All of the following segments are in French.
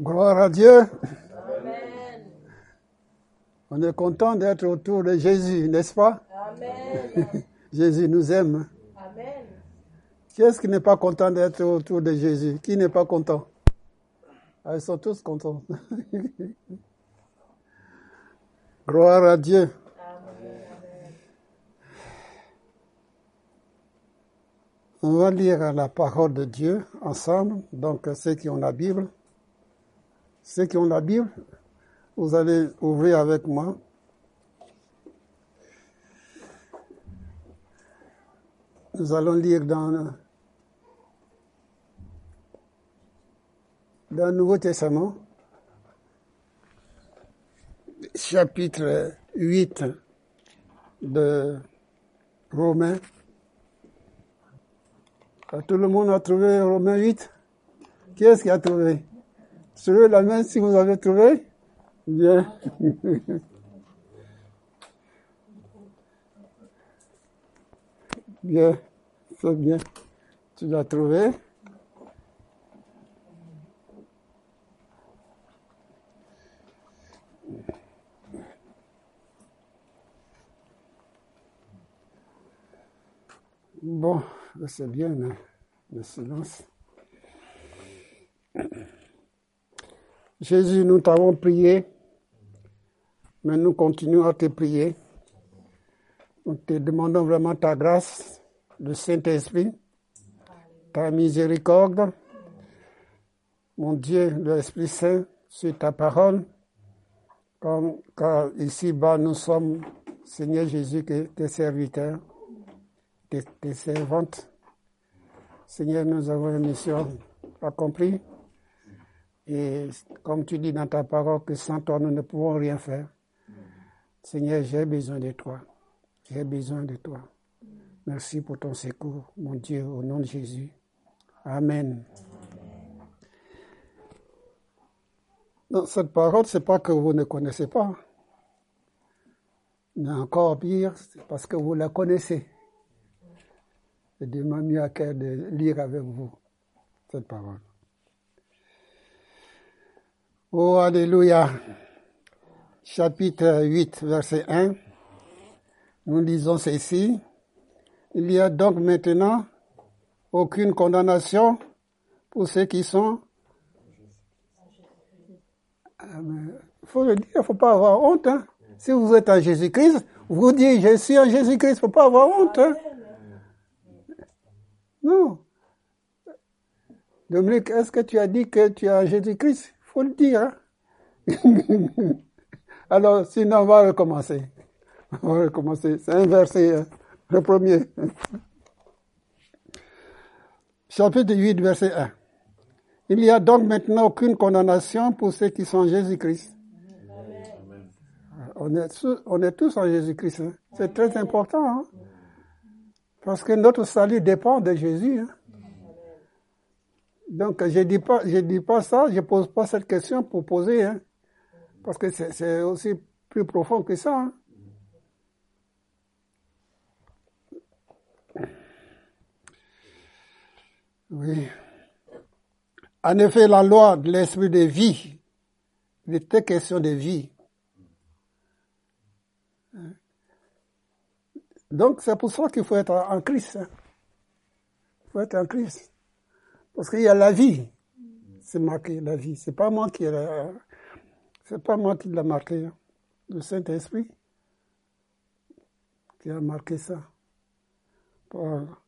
Gloire à Dieu. Amen. On est content d'être autour de Jésus, n'est-ce pas? Amen. Jésus nous aime. Amen. Qui est-ce qui n'est pas content d'être autour de Jésus? Qui n'est pas content? Ah, Ils sont tous contents. Gloire à Dieu. On va lire la parole de Dieu ensemble, donc ceux qui ont la Bible. Ceux qui ont la Bible, vous allez ouvrir avec moi. Nous allons lire dans, le Nouveau Testament, chapitre 8 de Romains. Tout le monde a trouvé Romains 8 Qui est-ce qui a trouvé? Soulevez la main si vous avez trouvé. Bien. bien, c'est bien. Tu l'as trouvé. Bon, c'est bien, hein, le silence. Jésus, nous t'avons prié, mais nous continuons à te prier. Nous te demandons vraiment ta grâce, le Saint-Esprit, ta miséricorde, mon Dieu, l'Esprit Saint, sur ta parole, comme, car ici-bas nous sommes, Seigneur Jésus, tes serviteurs, tes, tes servantes. Seigneur, nous avons une mission accomplie. Et comme tu dis dans ta parole que sans toi, nous ne pouvons rien faire. Seigneur, j'ai besoin de toi. J'ai besoin de toi. Merci pour ton secours, mon Dieu, au nom de Jésus. Amen. Cette parole, c'est pas que vous ne connaissez pas. Mais encore pire, c'est parce que vous la connaissez. Et de mis à cœur de lire avec vous cette parole. Oh, Alléluia. Chapitre 8, verset 1. Nous lisons ceci. Il y a donc maintenant aucune condamnation pour ceux qui sont. Il ah, faut le dire, ne faut pas avoir honte. Hein. Si vous êtes en Jésus-Christ, vous dites je suis en Jésus-Christ, il ne faut pas avoir honte. Hein. Non. Dominique, est-ce que tu as dit que tu es en Jésus-Christ? Faut le dire. Hein. Alors, sinon, on va recommencer. On va recommencer. C'est un verset, hein. le premier. Chapitre 8, verset 1. Il n'y a donc maintenant aucune condamnation pour ceux qui sont en Jésus-Christ. On est, on est tous en Jésus-Christ. Hein. C'est très important. Parce que notre salut dépend de Jésus. Donc, je dis pas, je dis pas ça, je pose pas cette question pour poser, hein, parce que c'est aussi plus profond que ça. Hein. Oui. En effet, la loi de l'esprit de vie, il était question de vie. Donc, c'est pour ça qu'il faut être en Christ. Hein. Il faut être en Christ. Parce qu'il y a la vie. C'est marqué, la vie. C'est pas moi qui c'est pas moi qui l'a marqué. Hein. Le Saint-Esprit qui a marqué ça. Par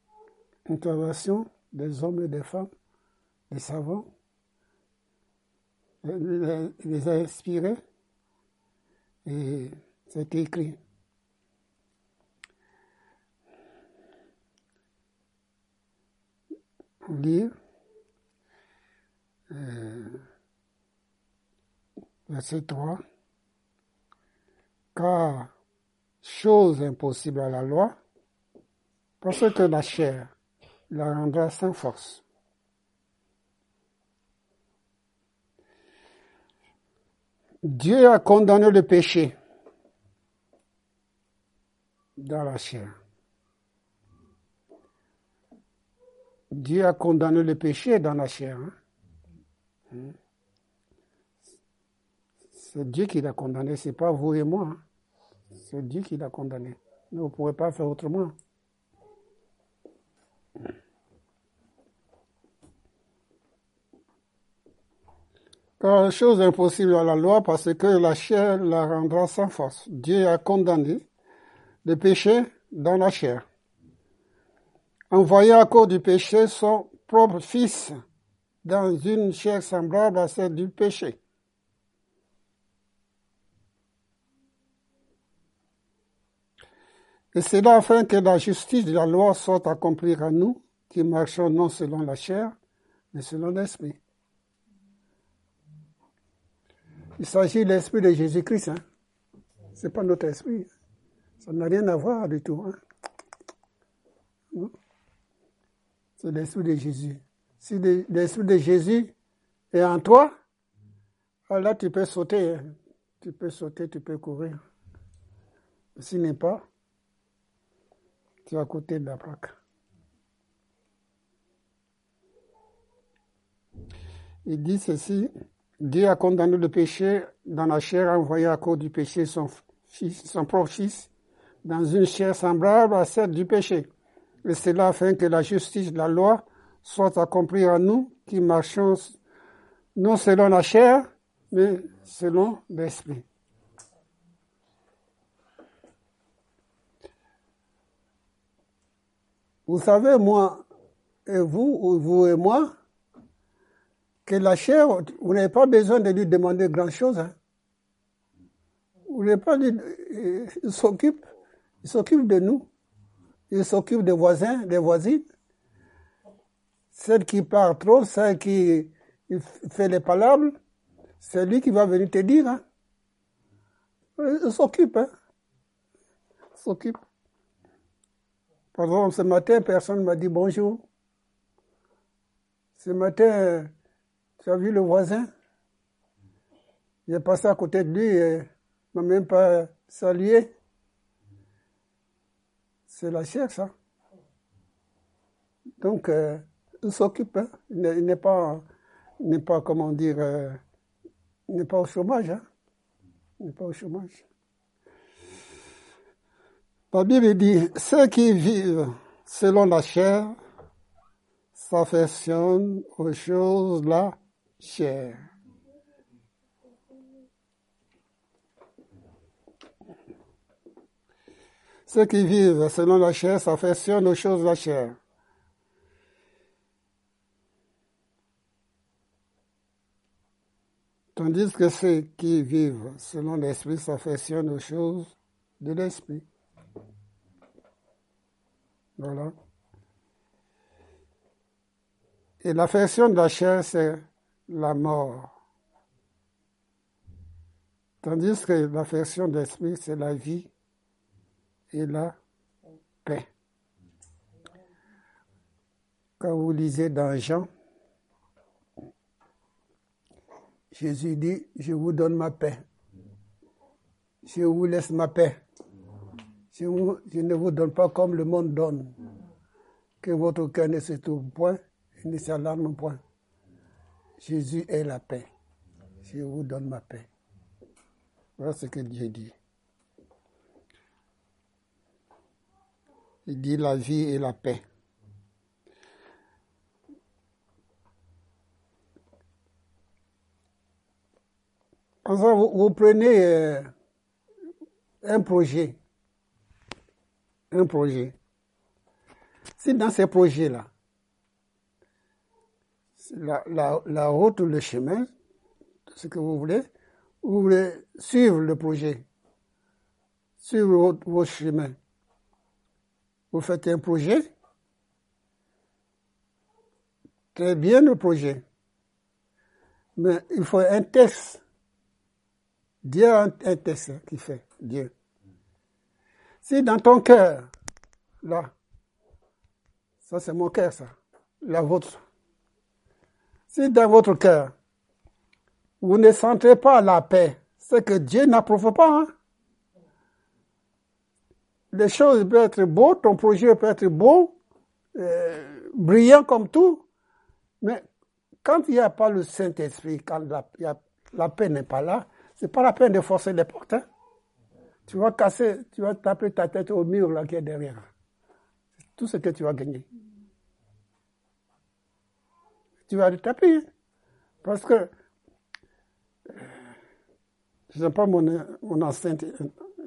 intervention des hommes et des femmes, des savants. Il les a inspirés et c'est écrit. Lire verset 3. Car chose impossible à la loi, parce que la chair la rendra sans force. Dieu a condamné le péché dans la chair. Dieu a condamné le péché dans la chair. Hein. C'est Dieu qui l'a condamné, c'est pas vous et moi. Hein. C'est Dieu qui l'a condamné. Vous ne pouvez pas faire autrement. Car chose impossible à la loi parce que la chair la rendra sans force. Dieu a condamné le péché dans la chair, envoyant à cause du péché son propre Fils dans une chair semblable à celle du péché. Et c'est là afin que la justice de la loi soit accomplie à nous, qui marchons non selon la chair, mais selon l'esprit. Il s'agit de l'esprit de Jésus-Christ. Hein? Ce n'est pas notre esprit. Ça n'a rien à voir du tout. Hein? C'est l'esprit de Jésus. Si l'esprit de Jésus est en toi, là tu peux sauter. Hein. Tu peux sauter, tu peux courir. S'il n'est pas, tu es à côté de la plaque. Il dit ceci. Dieu a condamné le péché dans la chair, envoyé à cause du péché son, son propre fils dans une chair semblable à celle du péché. Et c'est là afin que la justice de la loi soit accomplie en nous qui marchons non selon la chair, mais selon l'esprit. Vous savez, moi et vous, vous et moi, que la chair, vous n'avez pas besoin de lui demander grand-chose. Hein. Vous n'avez pas il s'occupe, il s'occupe de nous. Il s'occupe des voisins, des voisines. Celle qui parle trop, celle qui fait les palabres, c'est lui qui va venir te dire. Hein. Il s'occupe. Hein. Il s'occupe. Par exemple, ce matin, personne ne m'a dit bonjour. Ce matin, tu as vu le voisin? J'ai passé à côté de lui et m'a même pas salué. C'est la chair, ça. Donc, euh, s'occupe. Hein. Il n'est pas, n'est pas, comment dire, euh, il n'est pas au chômage. Hein. Il n'est pas au chômage. La Bible dit, ceux qui vivent selon la chair s'affectionnent aux choses là chair. Ceux qui vivent selon la chair s'affectionnent aux choses de la chair. Tandis que ceux qui vivent selon l'esprit s'affectionnent aux choses de l'esprit. Voilà. Et l'affection de la chair, c'est la mort. Tandis que l'affection de l'esprit, c'est la vie et la paix. Quand vous lisez dans Jean, Jésus dit, je vous donne ma paix. Je vous laisse ma paix. Je, ne vous donne pas comme le monde donne. Que votre cœur ne se trouve point et ne s'alarme point. Jésus est la paix. Je vous donne ma paix. Voilà ce que Dieu dit. Il dit la vie et la paix. Enfin, vous, prenez euh, un projet, un projet. Si dans ces projets-là, la, la, la, route ou le chemin, ce que vous voulez, vous voulez suivre le projet, suivre votre, votre chemin. Vous faites un projet, très bien le projet, mais il faut un test. Dieu a un, test qui fait, Dieu. Si dans ton cœur, là, ça c'est mon cœur, ça, la vôtre, si dans votre cœur, vous ne sentez pas la paix, c'est que Dieu n'approuve pas. Hein. Les choses peuvent être beaux, ton projet peut être beau, euh, brillant comme tout, mais quand il n'y a pas le Saint-Esprit, quand la, paix n'est pas là, c'est pas la peine de forcer les portes. Hein. Tu vas casser, tu vas taper ta tête au mur là qui est derrière. C'est tout ce que tu vas gagner. Tu vas le taper. Hein. Parce que euh, je n'ai pas mon, mon ancien,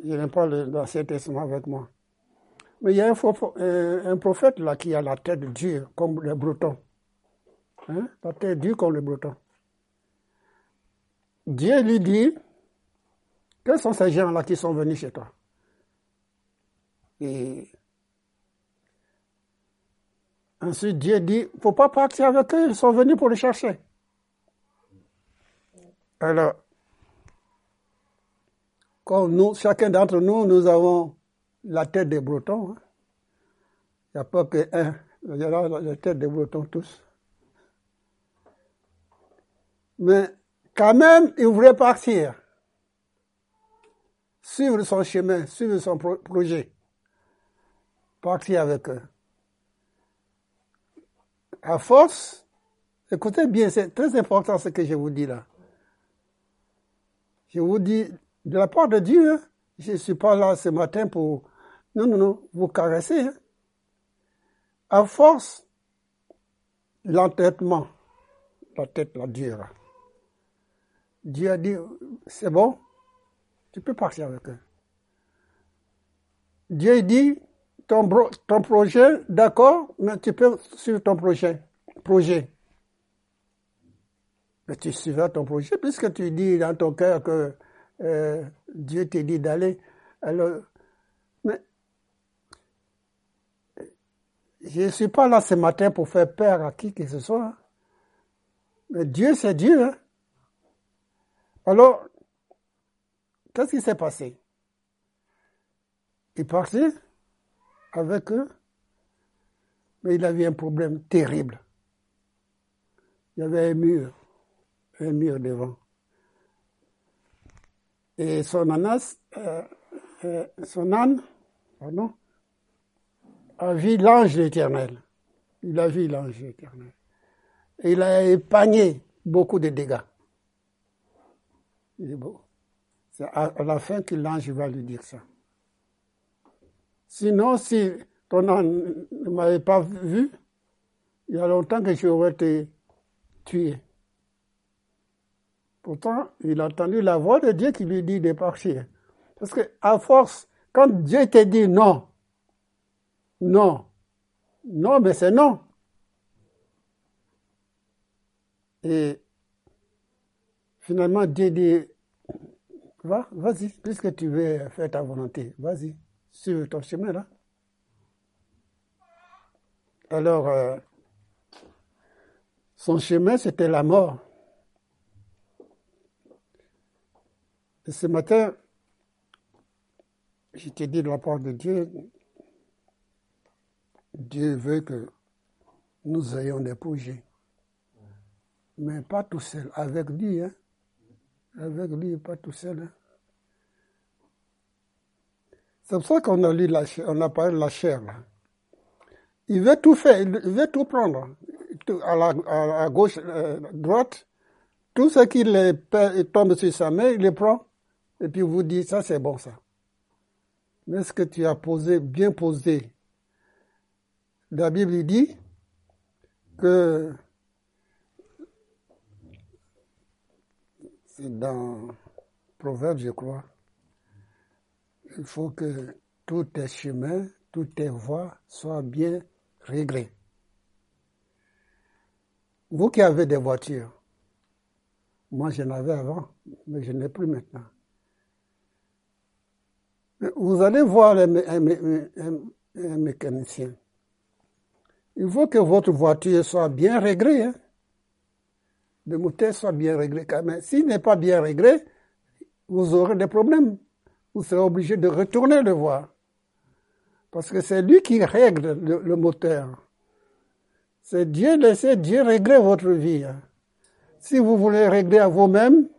je n'ai pas l'Ancien Testament avec moi. Mais il y a un, prophète là qui a la tête dure comme le breton. Hein? La tête dure comme le breton. Dieu lui dit, quels sont ces gens-là qui sont venus chez toi? Et ensuite Dieu dit, il ne faut pas partir avec eux, ils sont venus pour le chercher. Alors, comme nous, chacun d'entre nous, nous avons la tête des Bretons. Hein. Il n'y a pas que un, il y a la tête des Bretons tous. Mais quand même, il voulait partir, suivre son chemin, suivre son projet, partir avec eux. À force, écoutez bien, c'est très important ce que je vous dis là. Je vous dis, de la part de Dieu, hein, je ne suis pas là ce matin pour... Non, non, non, vous caresser. Hein. À force, l'entêtement, la tête la dure. Dieu a dit, c'est bon, tu peux partir avec eux. Dieu dit, ton, ton projet, d'accord, mais tu peux suivre ton projet. projet. Mais tu suivras ton projet puisque tu dis dans ton cœur que euh, Dieu te dit d'aller. Alors, mais je ne suis pas là ce matin pour faire peur à qui que ce soit. Mais Dieu, c'est Dieu. Hein. Alors, qu'est-ce qui s'est passé? Il partait avec eux, mais il avait un problème terrible. Il y avait un mur, un mur devant. Et son, anas, euh, euh, son âne pardon, a vu l'ange éternel. Il a vu l'ange éternel. Et il a épargné beaucoup de dégâts. Il est beau. C'est à, la fin que l'ange va lui dire ça. Sinon, si ton âne ne m'avait pas vu, il y a longtemps que j'aurais été tué. Pourtant, il a entendu la voix de Dieu qui lui dit de partir. Parce que, à force, quand Dieu te dit non, non, non, mais c'est non. Et finalement, Dieu dit, va, vas-y, puisque tu veux faire ta volonté, vas-y, sur ton chemin là. Alors, euh, son chemin, c'était la mort. Et ce matin, je t'ai dit de la part de Dieu, Dieu veut que nous ayons des projets. Mais pas tout seul, avec lui. Hein? Avec lui, pas tout seul. Hein? C'est pour ça qu'on a lu la on a parlé de la chair. Il veut tout faire, il veut tout prendre. À la, à gauche, euh, droite, tout ce qui tombe sur sa main, il le prend. Et puis vous dit, ça c'est bon ça. Mais ce que tu as posé, bien posé, la Bible dit que dans Proverbe, je crois, il faut que tous tes chemins, toutes tes voies soient bien réglées. Vous qui avez des voitures, moi j'en avais avant, mais je n'ai plus maintenant. Vous allez voir un, mécanicien. Il faut que votre voiture soit bien réglée. Hein. Le moteur soit bien réglé. Mais s'il n'est pas bien réglé, vous aurez des problèmes. Vous serez obligé de retourner le voir. Parce que c'est lui qui règle le, moteur. C'est Dieu, laissez Dieu régler votre vie. Hein. Si vous voulez régler à vous-même,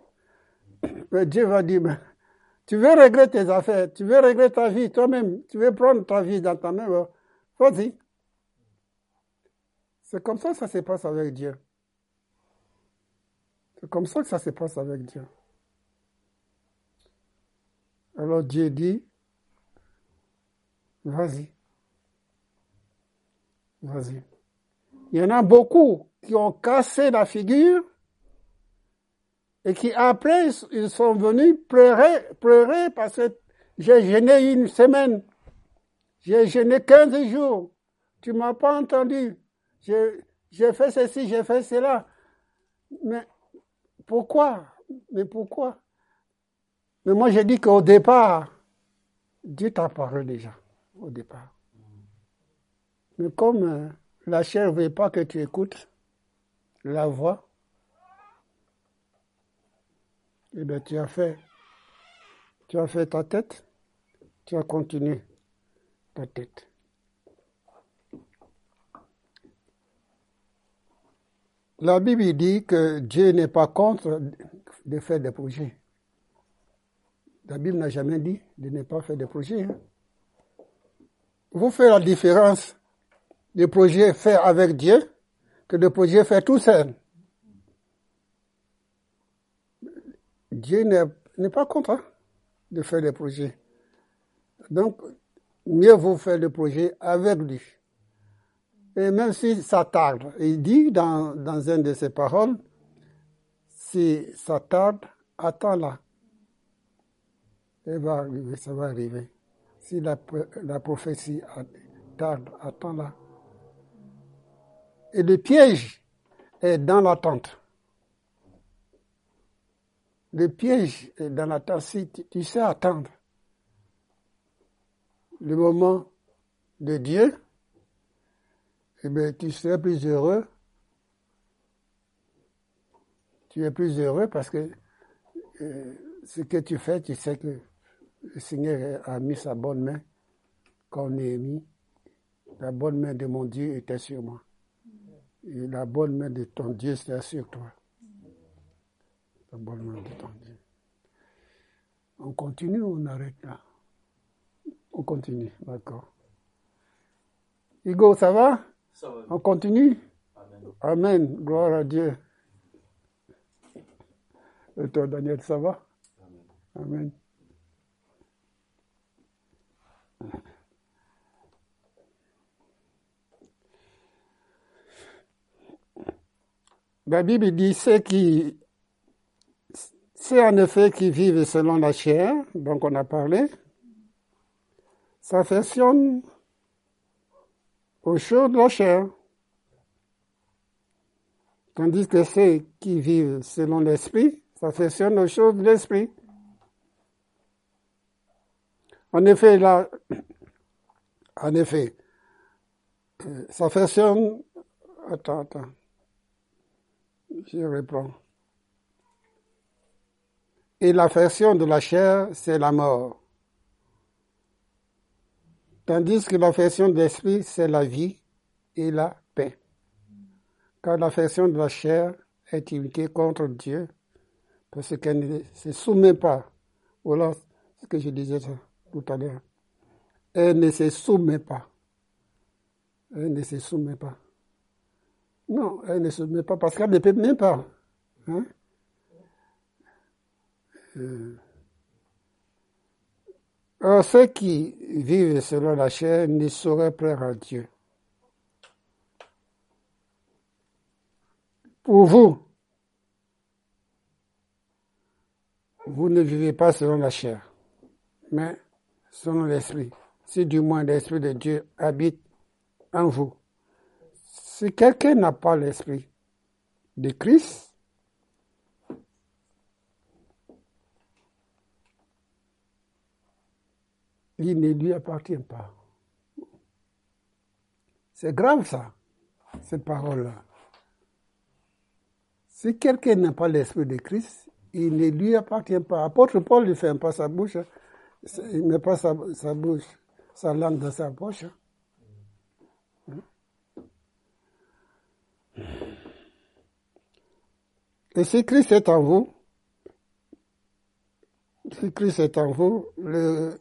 ben, Dieu va dire, tu veux régler tes affaires, tu veux régler ta vie toi-même, tu veux prendre ta vie dans ta main, vas-y. C'est comme ça que ça se passe avec Dieu. C'est comme ça que ça se passe avec Dieu. Alors Dieu dit, vas-y, vas-y. Il y en a beaucoup qui ont cassé la figure et qui après ils sont venus pleurer, pleurer parce que j'ai gêné une semaine, j'ai gêné 15 jours, tu m'as pas entendu, j'ai fait ceci, j'ai fait cela. Mais pourquoi? Mais pourquoi? Mais moi j'ai dit qu'au départ, Dieu t'a parlé déjà, au départ. Mais comme euh, la chair ne veut pas que tu écoutes la voix, eh bien tu as fait, tu as fait ta tête, tu as continué ta tête. La Bible dit que Dieu n'est pas contre de faire des projets. La Bible n'a jamais dit de ne pas faire des projets. Hein. Vous faites la différence des projets faits avec Dieu que des projets faits tout seul. Dieu n'est pas contre hein, de faire des projets. Donc, mieux vous faire des projets avec lui. Et même si ça tarde, il dit dans, dans une de ses paroles, si ça tarde, attends-la. va arriver, ça va arriver. Si la, la prophétie tarde, attends-la. Et le piège est dans l'attente. Le piège est dans l'attente. Si tu sais attendre le moment de Dieu, eh bien, tu serais plus heureux. Tu es plus heureux parce que euh, ce que tu fais, tu sais que le Seigneur a mis sa bonne main quand on est mis. La bonne main de mon Dieu était sur moi. Et la bonne main de ton Dieu était sur toi. La bonne main de ton Dieu. On continue ou on arrête là? On continue, d'accord. Hugo, ça va? On continue Amen. Gloire à Dieu. Et toi, Daniel, ça va Amen. La Bible dit ceux qui, c'est en effet qui vivent selon la chair, donc on a parlé, s'affectionnent aux choses de la chair. Tandis que ceux qui vivent selon l'esprit s'affectionnent aux choses de l'esprit. En effet, là, en effet, euh, s'affectionne, attends, attends, je reprends. Et l'affection de la chair, c'est la mort. Tandis que l'affection de l'esprit, c'est la vie et la paix. Car l'affection de la chair est imitée contre Dieu, parce qu'elle ne se soumet pas. Voilà ce que je disais tout à l'heure. Elle ne se soumet pas. Elle ne se soumet pas. Non, elle ne se soumet pas parce qu'elle ne peut même pas. Hein? Euh, Or, ceux qui vivent selon la chair ne sauraient plaire à Dieu. Pour vous, vous ne vivez pas selon la chair, mais selon l'esprit. Si du moins l'esprit de Dieu habite en vous. Si quelqu'un n'a pas l'esprit de Christ, il ne lui appartient pas. C'est grave ça, ces paroles-là. Si quelqu'un n'a pas l'esprit de Christ, il ne lui appartient pas. Apôtre Paul ne fait pas sa bouche, il ne met pas sa, bouche, sa langue dans sa poche. Et si Christ est en vous, si Christ est en vous, le,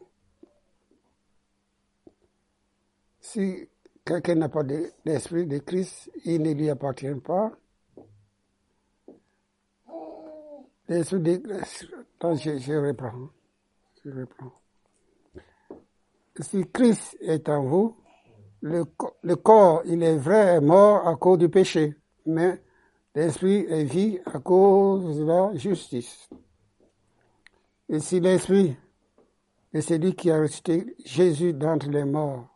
Si quelqu'un n'a pas l'esprit de, Christ, il ne lui appartient pas. L'esprit de Christ, je, reprends. Je reprends. Si Christ est en vous, le, le corps, il est vrai, est mort à cause du péché, mais l'esprit est vie à cause de la justice. Et si l'esprit est celui qui a ressuscité Jésus d'entre les morts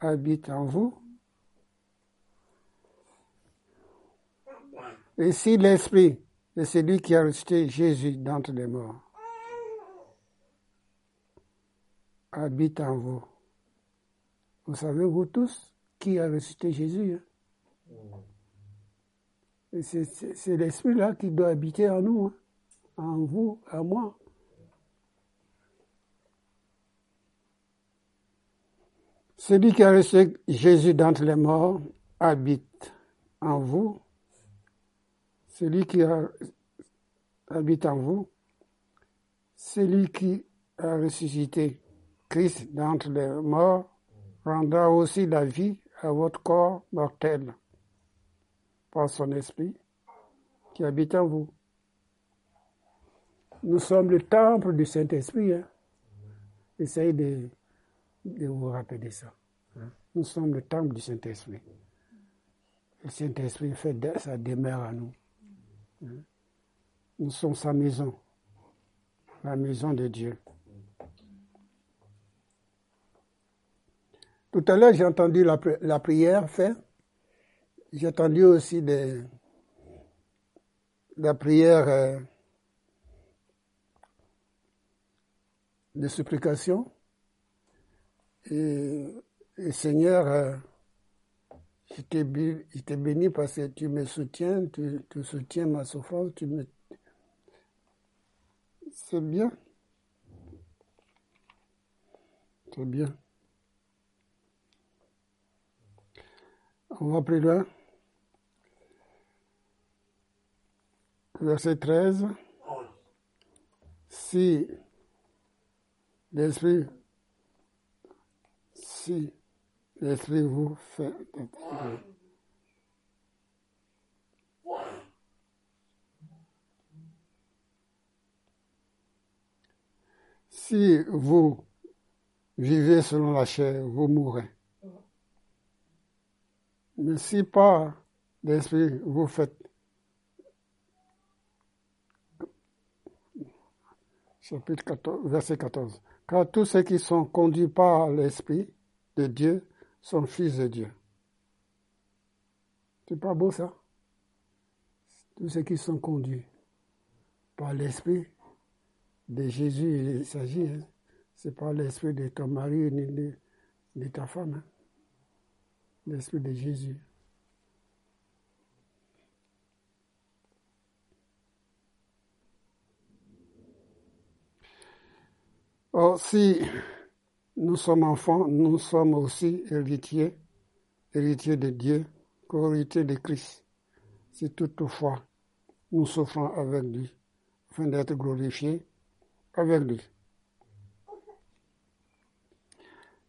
habite en vous, et si l'esprit est celui qui a ressuscité Jésus d'entre les morts habite en vous, vous savez, vous tous, qui a ressuscité Jésus. Hein? C'est l'Esprit-là qui doit habiter en nous, hein? en vous, en moi. Celui qui a ressuscité Jésus d'entre les morts habite en vous. Celui qui habite en vous. Celui qui a ressuscité Christ d'entre les morts rendra aussi la vie à votre corps mortel par son esprit qui habite en vous. Nous sommes le temple du Saint-Esprit. Hein? Essayez de, de, vous rappeler ça. Hein? Nous sommes le temple du Saint-Esprit. Le Saint-Esprit fait sa demeure à nous. Hein? Nous sommes sa maison, la maison de Dieu. Tout à l'heure, j'ai entendu la, la, prière faire. J'ai entendu aussi la prière euh, de supplication. Et, Seigneur, euh, je t'ai béni parce que tu me soutiens, tu, tu soutiens ma souffrance, tu me... C'est bien. C'est bien. On va plus loin. Verset 13. Si l'Esprit, si l'Esprit vous fait Si vous vivez selon la chair, vous mourrez. Mais si pas l'esprit vous faites chapitre 14, verset 14. Car tous ceux qui sont conduits par l'Esprit de Dieu sont fils de Dieu. C'est pas beau ça? Tous ceux qui sont conduits par l'Esprit de Jésus, il s'agit, hein? c'est pas l'Esprit de ton mari ni de, ta femme. Hein? l'Esprit de Jésus. Or, si nous sommes enfants, nous sommes aussi héritiers, héritiers de Dieu, co-héritiers de Christ. Si toutefois nous souffrons avec lui, afin d'être glorifiés avec lui.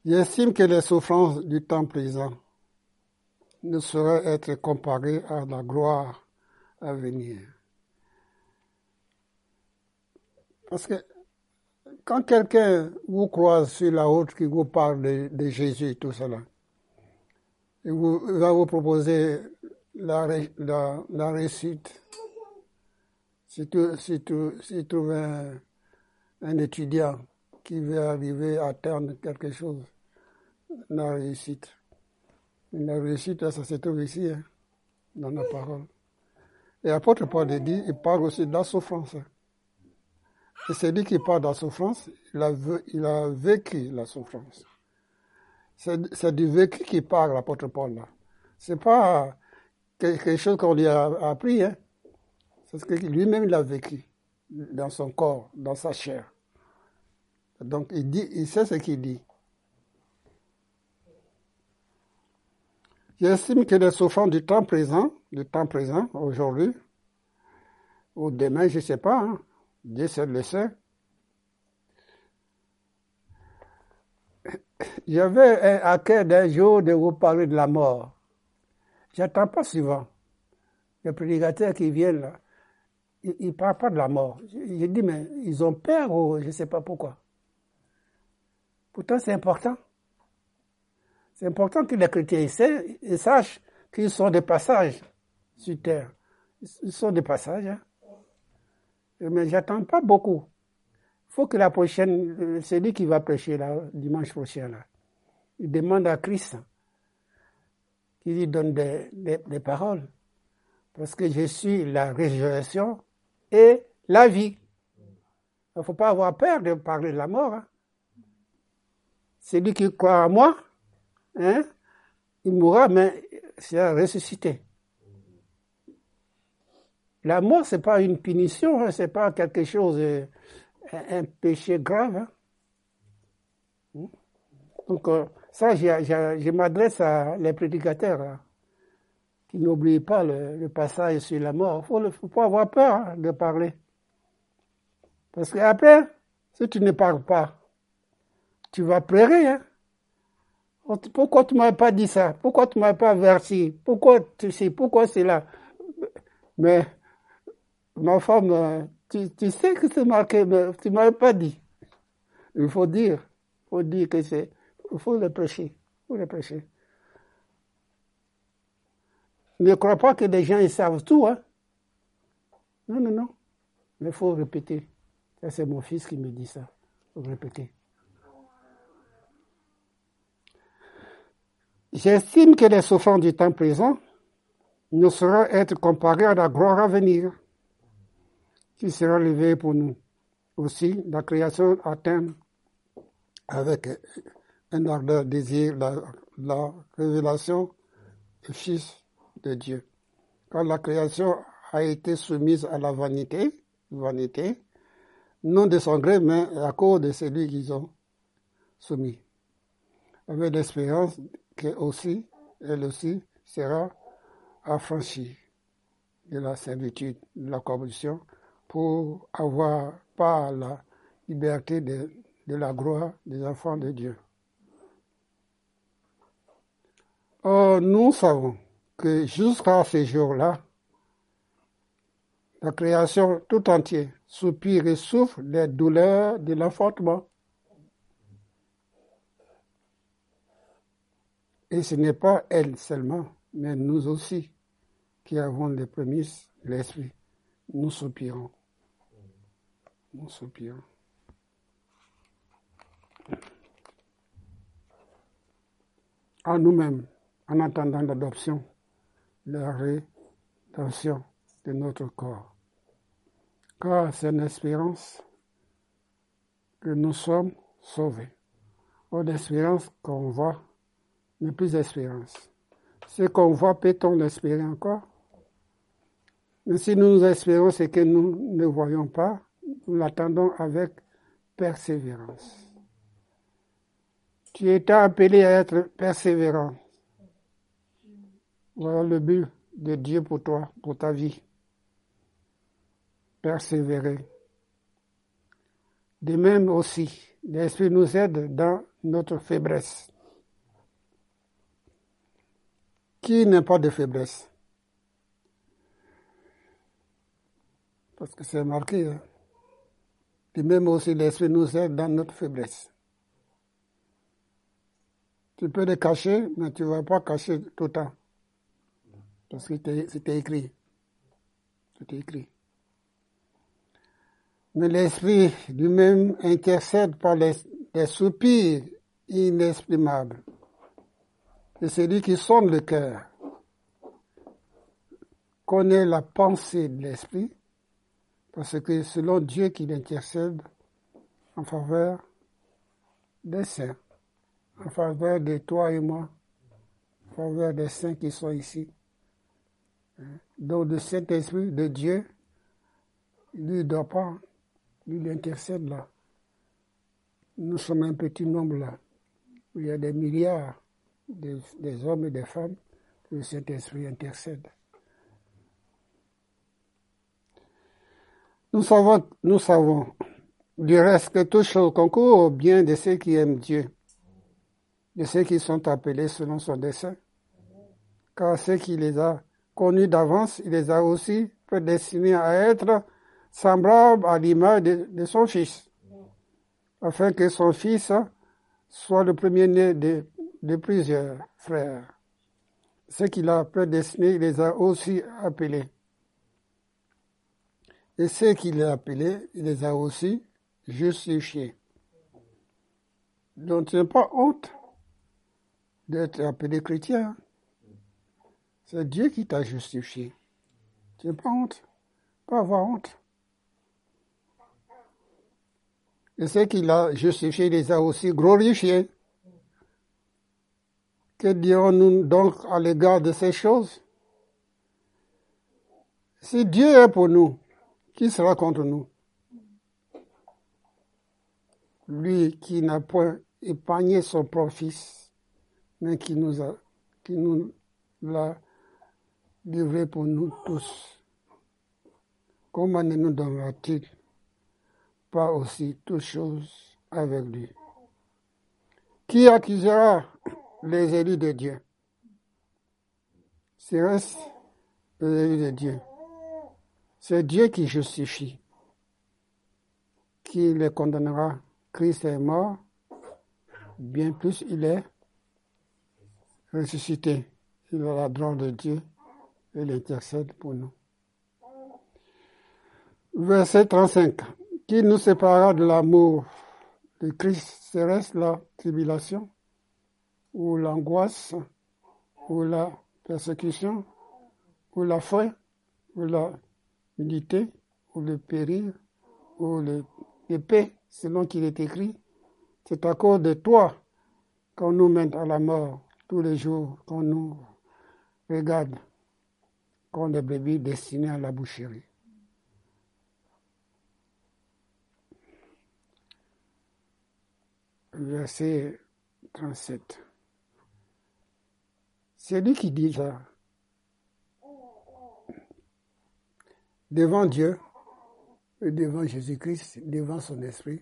J'estime que les souffrances du temps présent ne saurait être comparé à la gloire à venir. Parce que quand quelqu'un vous croise sur la route qui vous parle de, Jésus et tout cela, il, vous, va vous proposer la, la, réussite. Si tu, si tu, si trouves un, étudiant qui veut arriver à atteindre quelque chose, la réussite. La réussite, ça se trouve ici, hein, dans la parole. Et l'apôtre Paul dit, il parle aussi de la souffrance. Et c'est lui qui parle de la souffrance, il a, vécu la souffrance. C'est du vécu qui parle, l'apôtre Paul, là. C'est pas quelque chose qu'on lui a appris, hein. C'est ce que lui-même il a vécu dans son corps, dans sa chair. Donc il dit, il sait ce qu'il dit. J'estime que les souffrances du temps présent, du temps présent, aujourd'hui, ou demain, je ne sais pas, hein, Dieu seul le sait. J'avais à cœur d'un jour de vous parler de la mort. J'attends pas souvent. Les prédicateurs qui viennent là, ils ne parlent pas de la mort. J'ai dit, mais ils ont peur ou je ne sais pas pourquoi. Pourtant, c'est important. C'est important que les chrétiens sachent qu'ils sont des passages sur terre. Ils sont des passages. Hein. Mais j'attends pas beaucoup. Il faut que la prochaine, euh, c'est lui qui va prêcher là, dimanche prochain. Là. Il demande à Christ qu'il lui donne des, des, paroles. Parce que je suis la résurrection et la vie. Il ne faut pas avoir peur de parler de la mort. Hein. C'est lui qui croit à moi, hein, il mourra, mais c'est ressuscité. La mort, c'est pas une punition, hein, c'est pas quelque chose, euh, un péché grave. Hein. Hmm? Donc, euh, ça, je m'adresse à les prédicateurs hein, qui n'oublient pas le, passage sur la mort. Il ne faut pas avoir peur de parler. Parce qu'après, si tu ne parles pas, tu vas pleurer. Hein? Pourquoi tu ne m'as pas dit ça? Pourquoi tu ne m'as pas versé Pourquoi tu sais? Pourquoi c'est là Mais ma femme, euh, tu, tu sais que c'est marqué, mais tu ne m'as pas dit. Il faut dire, il faut dire que c'est, il faut le prêcher, il faut le prêcher. Ne crois pas que les gens ils savent tout, hein. Non, non, non. Mais il faut répéter. C'est mon fils qui me dit ça. Il faut répéter. J'estime que les souffrances du temps présent ne sauraient être comparées à la gloire à venir qui sera levée pour nous. Aussi, la création atteint avec un ardeur désir la, révélation du Fils de Dieu. Quand la création a été soumise à la vanité, vanité, non de son gré, mais à cause de celui qu'ils ont soumis. Avec l'espérance qu'elle aussi, elle aussi sera affranchie de la servitude, de la corruption, pour avoir pas la liberté de, la gloire des enfants de Dieu. Or, nous savons que jusqu'à ce jour-là, la création tout entière soupire et souffre des douleurs de l'enfantement. Et ce n'est pas elle seulement, mais nous aussi qui avons les prémices l'esprit. Nous soupirons. Nous soupirons. À nous-mêmes, en attendant l'adoption, la rédemption de notre corps. Car c'est une espérance que nous sommes sauvés. Pas d'espérance qu'on voit mais plus d'espérance. Ce qu'on voit, peut-on l'espérer encore? Mais si nous espérons ce que nous ne voyons pas, nous l'attendons avec persévérance. Tu es appelé à être persévérant. Voilà le but de Dieu pour toi, pour ta vie. Persévérer. De même aussi, l'Esprit nous aide dans notre faiblesse. Qui n'a pas de faiblesse? Parce que c'est marqué. Hein. Et même aussi l'esprit nous aide dans notre faiblesse. Tu peux le cacher, mais tu ne vas pas cacher tout le temps. Parce que c'était écrit. C'était écrit. Mais l'esprit lui-même intercède par les soupirs inexprimables et celui qui sonne le cœur connaît la pensée de l'esprit, parce que selon Dieu qu'il intercède en faveur des saints, en faveur de toi et moi, en faveur des saints qui sont ici. Donc le Saint-Esprit de Dieu, lui ne doit pas, lui il intercède là. Nous sommes un petit nombre là. Il y a des milliards des, hommes et des femmes que le Saint-Esprit intercède. Nous savons, nous savons du reste que tout chose concourt au bien de ceux qui aiment Dieu, de ceux qui sont appelés selon son dessein. Car ceux qui les a connus d'avance, il les a aussi prédestinés à être semblables à l'image de, son Fils, afin que son Fils soit le premier-né de, de plusieurs frères. Ce qu'il a prédestiné, il les a aussi appelés. Et ceux qu'il a appelés, il les a aussi justifiés. Donc tu n'as pas honte d'être appelé chrétien. C'est Dieu qui t'a justifié. Tu n'as pas honte. Pas avoir honte. Et ce qu'il a justifié, il les a aussi glorifiés. Que dirons-nous donc à l'égard de ces choses Si Dieu est pour nous, qui sera contre nous? Lui qui n'a point épargné son propre fils, mais qui nous a, qui nous l'a livré pour nous tous. Comment ne nous donnera-t-il pas aussi toutes choses avec lui? Qui accusera les élus de Dieu C'est les élus de Dieu. C'est Dieu qui justifie. Qui les condamnera Christ est mort, bien plus il est ressuscité. Il a la droite de Dieu et il intercède pour nous. Verset 35. Qui nous séparera de l'amour de Christ? Serait-ce la tribulation ou l'angoisse ou la persécution ou la faim ou la ou le péril ou l'épée selon qu'il est écrit, c'est à cause de toi qu'on nous mène à la mort tous les jours, qu'on nous regarde comme des bébés destinés à la boucherie. Verset 37. C'est lui qui dit ça. Devant Dieu, devant Jésus-Christ, devant son esprit.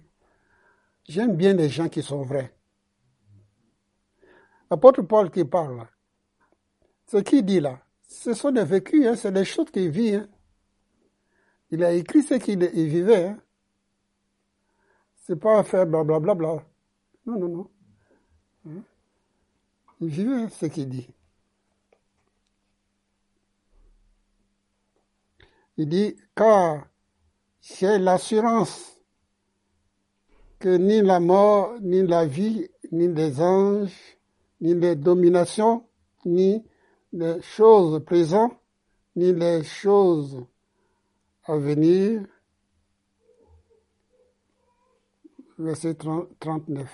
J'aime bien les gens qui sont vrais. L'apôtre Paul qui parle, ce qu'il dit là, ce sont des vécus, hein, c'est des choses qu'il vit. Hein. Il a écrit ce qu'il vivait. Hein. C'est pas faire blablabla. Bla, bla. Non, non, non. Hein? Il vivait ce qu'il dit. Il dit, car c'est l'assurance que ni la mort, ni la vie, ni les anges, ni les dominations, ni les choses présentes, ni les choses à venir. Verset 39.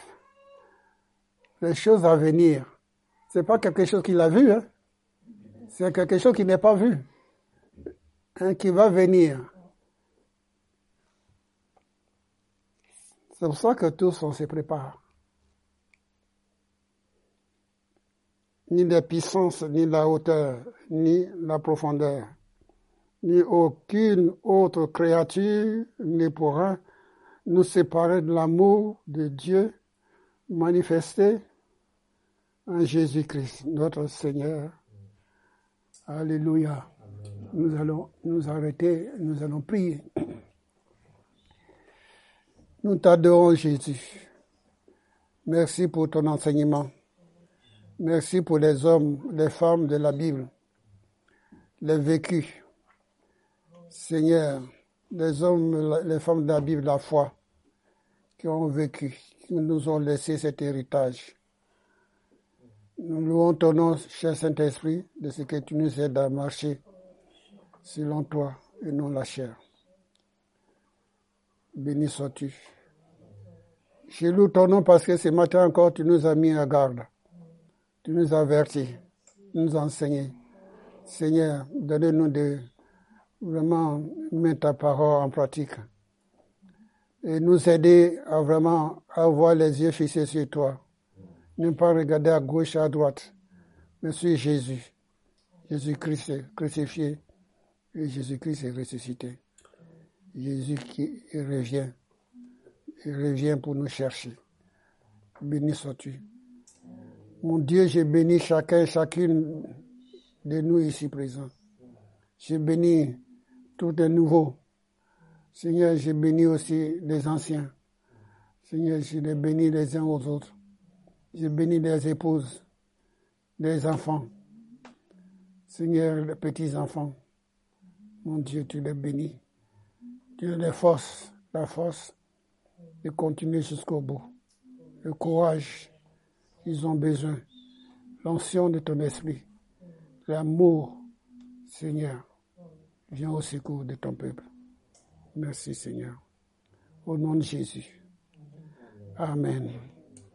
Les choses à venir. C'est pas quelque chose qu'il a vu, hein? c'est quelque chose qui n'est pas vu, hein, qui va venir. C'est pour ça que tous on se prépare. Ni la puissance, ni la hauteur, ni la profondeur, ni aucune autre créature ne pourra nous séparer de l'amour de Dieu manifesté en Jésus-Christ, notre Seigneur. Alléluia. Nous allons nous arrêter, nous allons prier. Nous t'adorons Jésus. Merci pour ton enseignement. Merci pour les hommes, les femmes de la Bible, les vécus. Seigneur, les hommes, les femmes de la Bible, la foi, qui ont vécu, qui nous ont laissé cet héritage. Nous louons ton nom, cher Saint-Esprit, de ce que tu nous aides à marcher selon toi et non la chair. Béni sois-tu. Je loue ton nom parce que ce matin encore, tu nous as mis à garde. Tu nous as avertis, nous as enseigné. Seigneur, donne-nous de vraiment mettre ta parole en pratique. Et nous aider à vraiment avoir les yeux fixés sur toi. Ne pas regarder à gauche, à droite, mais sur Jésus. Jésus-Christ est crucifié et Jésus-Christ est ressuscité. Jésus qui revient il revient pour nous chercher. Béni sois-tu. Mon Dieu, j'ai béni chacun et chacune de nous ici présents. J'ai béni tous les nouveaux. Seigneur, j'ai béni aussi les anciens. Seigneur, je les bénis les uns aux autres. Je bénis les épouses, les enfants. Seigneur, les petits-enfants. Mon Dieu, tu les bénis. Tu les forces, la force de continuer jusqu'au bout. Le courage, ils ont besoin. L'ancien de ton esprit. L'amour, Seigneur. Viens au secours de ton peuple. Merci, Seigneur. Au nom de Jésus. Amen.